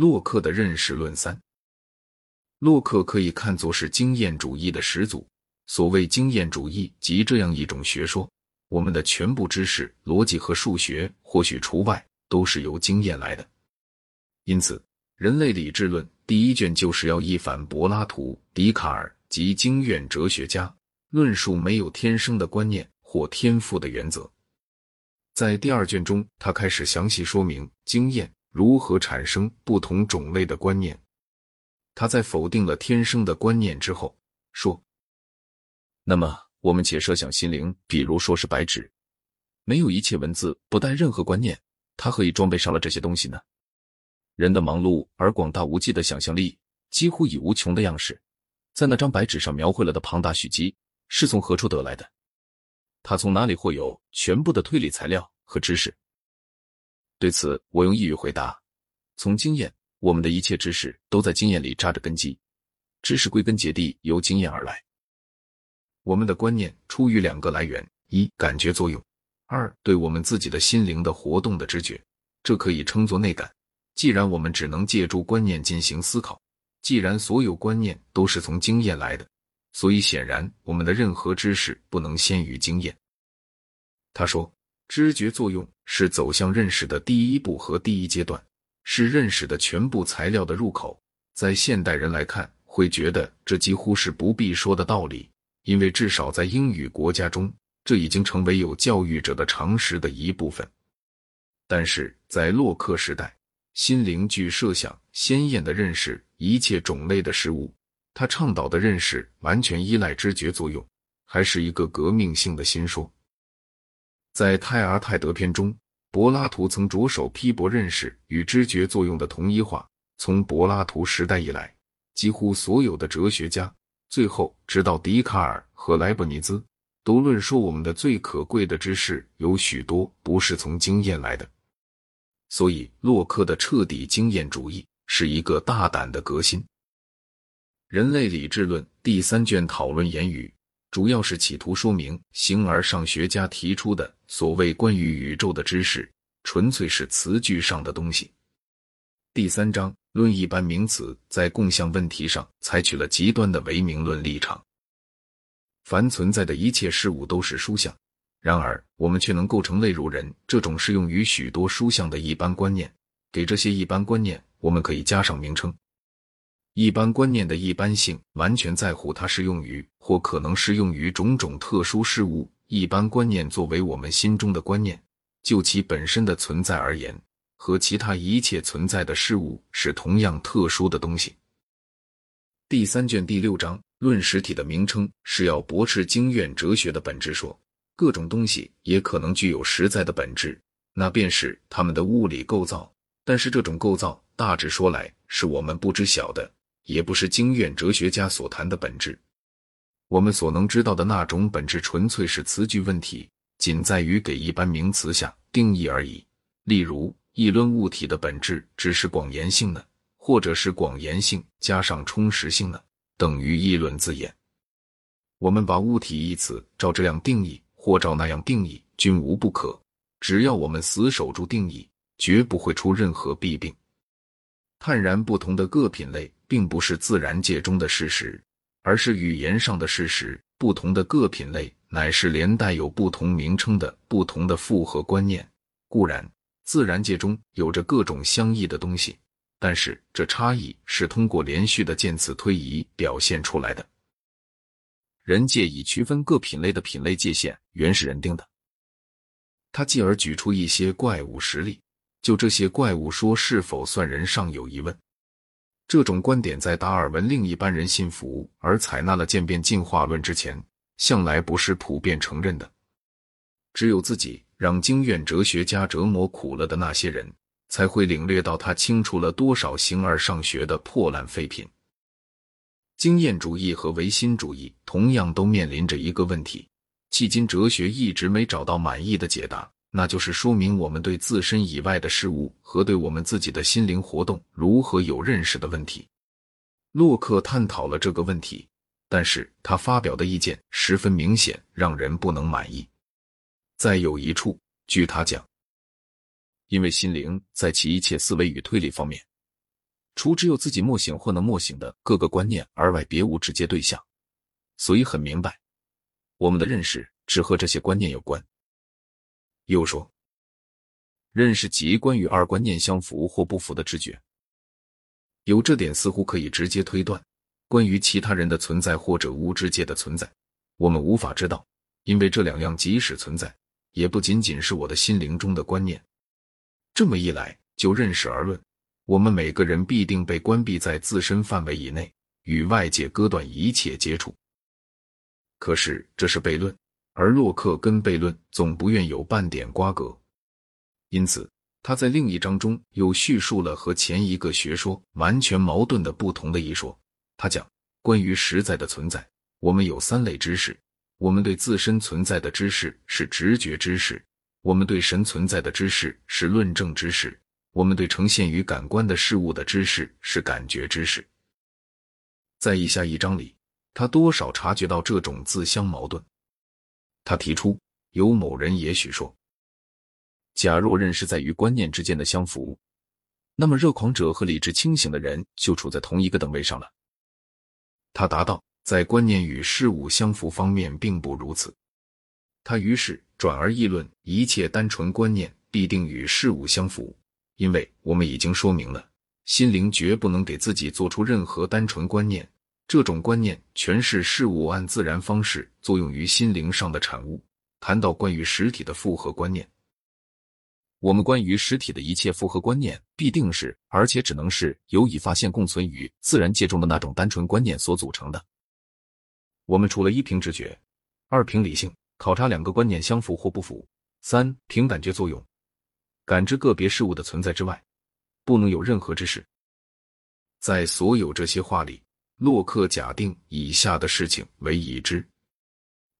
洛克的认识论三。洛克可以看作是经验主义的始祖。所谓经验主义，即这样一种学说：我们的全部知识、逻辑和数学，或许除外，都是由经验来的。因此，《人类理智论》第一卷就是要一反柏拉图、笛卡尔及经验哲学家论述没有天生的观念或天赋的原则。在第二卷中，他开始详细说明经验如何产生不同种类的观念。他在否定了天生的观念之后说：“那么，我们且设想心灵，比如说是白纸，没有一切文字，不带任何观念，它何以装备上了这些东西呢？人的忙碌而广大无际的想象力，几乎以无穷的样式，在那张白纸上描绘了的庞大蓄积，是从何处得来的？他从哪里会有全部的推理材料和知识？对此，我用一语回答：从经验。”我们的一切知识都在经验里扎着根基，知识归根结底由经验而来。我们的观念出于两个来源：一、感觉作用；二、对我们自己的心灵的活动的知觉。这可以称作内感。既然我们只能借助观念进行思考，既然所有观念都是从经验来的，所以显然我们的任何知识不能先于经验。他说，知觉作用是走向认识的第一步和第一阶段。是认识的全部材料的入口，在现代人来看，会觉得这几乎是不必说的道理，因为至少在英语国家中，这已经成为有教育者的常识的一部分。但是在洛克时代，心灵具设想鲜艳的认识一切种类的事物，他倡导的认识完全依赖知觉作用，还是一个革命性的新说。在泰阿泰德篇中。柏拉图曾着手批驳认识与知觉作用的同一化。从柏拉图时代以来，几乎所有的哲学家，最后直到笛卡尔和莱布尼兹，都论说我们的最可贵的知识有许多不是从经验来的。所以，洛克的彻底经验主义是一个大胆的革新。《人类理智论》第三卷讨论言语。主要是企图说明，形而上学家提出的所谓关于宇宙的知识，纯粹是词句上的东西。第三章论一般名词，在共相问题上采取了极端的唯名论立场。凡存在的一切事物都是书相，然而我们却能构成类如人这种适用于许多书相的一般观念。给这些一般观念，我们可以加上名称。一般观念的一般性完全在乎它适用于或可能适用于种种特殊事物。一般观念作为我们心中的观念，就其本身的存在而言，和其他一切存在的事物是同样特殊的东西。第三卷第六章论实体的名称是要驳斥经验哲学的本质，说各种东西也可能具有实在的本质，那便是它们的物理构造。但是这种构造大致说来是我们不知晓的。也不是经验哲学家所谈的本质。我们所能知道的那种本质，纯粹是词句问题，仅在于给一般名词下定义而已。例如，议论物体的本质只是广延性呢，或者是广延性加上充实性呢，等于议论字眼。我们把物体一词照这样定义，或照那样定义，均无不可。只要我们死守住定义，绝不会出任何弊病。坦然不同的各品类。并不是自然界中的事实，而是语言上的事实。不同的各品类，乃是连带有不同名称的不同的复合观念。固然，自然界中有着各种相异的东西，但是这差异是通过连续的渐次推移表现出来的。人界以区分各品类的品类界限，原是人定的。他继而举出一些怪物实例，就这些怪物说是否算人，尚有疑问。这种观点在达尔文另一般人信服而采纳了渐变进化论之前，向来不是普遍承认的。只有自己让经验哲学家折磨苦了的那些人，才会领略到他清除了多少形而上学的破烂废品。经验主义和唯心主义同样都面临着一个问题，迄今哲学一直没找到满意的解答。那就是说明我们对自身以外的事物和对我们自己的心灵活动如何有认识的问题。洛克探讨了这个问题，但是他发表的意见十分明显，让人不能满意。在有一处，据他讲，因为心灵在其一切思维与推理方面，除只有自己默醒或能默醒的各个观念而外，别无直接对象，所以很明白，我们的认识只和这些观念有关。又说，认识即关于二观念相符或不符的知觉。有这点，似乎可以直接推断，关于其他人的存在或者无知界的存在，我们无法知道，因为这两样即使存在，也不仅仅是我的心灵中的观念。这么一来，就认识而论。我们每个人必定被关闭在自身范围以内，与外界割断一切接触。可是这是悖论，而洛克跟悖论总不愿有半点瓜葛，因此他在另一章中又叙述了和前一个学说完全矛盾的不同的一说。他讲关于实在的存在，我们有三类知识：我们对自身存在的知识是直觉知识；我们对神存在的知识是论证知识。我们对呈现于感官的事物的知识是感觉知识。在以下一章里，他多少察觉到这种自相矛盾。他提出，有某人也许说，假若认识在于观念之间的相符，那么热狂者和理智清醒的人就处在同一个等位上了。他答道，在观念与事物相符方面并不如此。他于是转而议论，一切单纯观念必定与事物相符。因为我们已经说明了，心灵绝不能给自己做出任何单纯观念，这种观念全是事物按自然方式作用于心灵上的产物。谈到关于实体的复合观念，我们关于实体的一切复合观念，必定是而且只能是由已发现共存于自然界中的那种单纯观念所组成的。我们除了一凭直觉，二凭理性考察两个观念相符或不符，三凭感觉作用。感知个别事物的存在之外，不能有任何知识。在所有这些话里，洛克假定以下的事情为已知，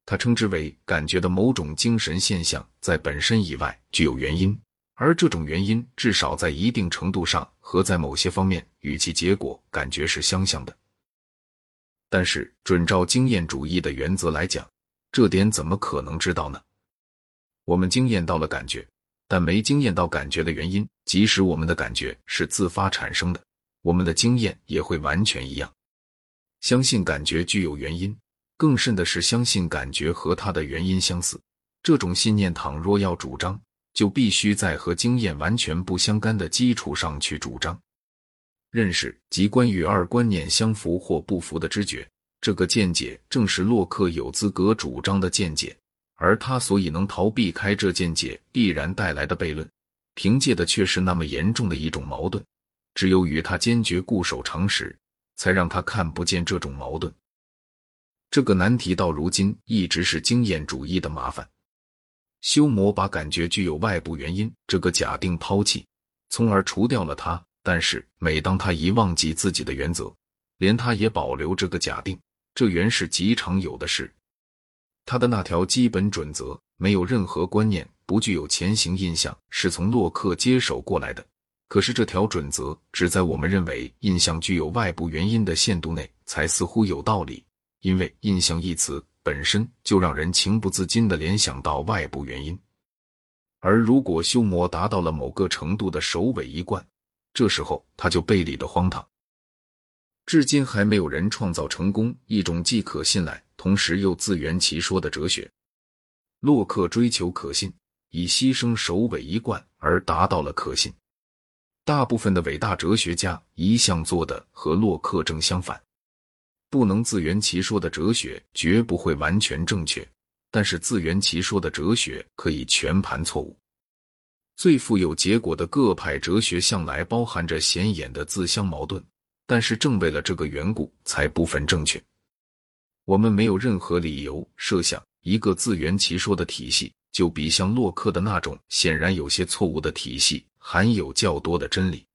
他称之为感觉的某种精神现象在本身以外具有原因，而这种原因至少在一定程度上和在某些方面与其结果感觉是相像的。但是，准照经验主义的原则来讲，这点怎么可能知道呢？我们经验到了感觉。但没经验到感觉的原因，即使我们的感觉是自发产生的，我们的经验也会完全一样。相信感觉具有原因，更甚的是相信感觉和它的原因相似。这种信念，倘若要主张，就必须在和经验完全不相干的基础上去主张。认识即关于二观念相符或不符的知觉，这个见解正是洛克有资格主张的见解。而他所以能逃避开这见解必然带来的悖论，凭借的却是那么严重的一种矛盾。只有与他坚决固守常识，才让他看不见这种矛盾。这个难题到如今一直是经验主义的麻烦。修魔把感觉具有外部原因这个假定抛弃，从而除掉了它。但是每当他一忘记自己的原则，连他也保留这个假定，这原是极常有的事。他的那条基本准则，没有任何观念不具有前行印象，是从洛克接手过来的。可是这条准则只在我们认为印象具有外部原因的限度内，才似乎有道理。因为“印象”一词本身就让人情不自禁地联想到外部原因。而如果修魔达到了某个程度的首尾一贯，这时候他就背离的荒唐。至今还没有人创造成功一种既可信赖。同时又自圆其说的哲学，洛克追求可信，以牺牲首尾一贯而达到了可信。大部分的伟大哲学家一向做的和洛克正相反。不能自圆其说的哲学绝不会完全正确，但是自圆其说的哲学可以全盘错误。最富有结果的各派哲学向来包含着显眼的自相矛盾，但是正为了这个缘故，才部分正确。我们没有任何理由设想一个自圆其说的体系就比像洛克的那种显然有些错误的体系含有较多的真理。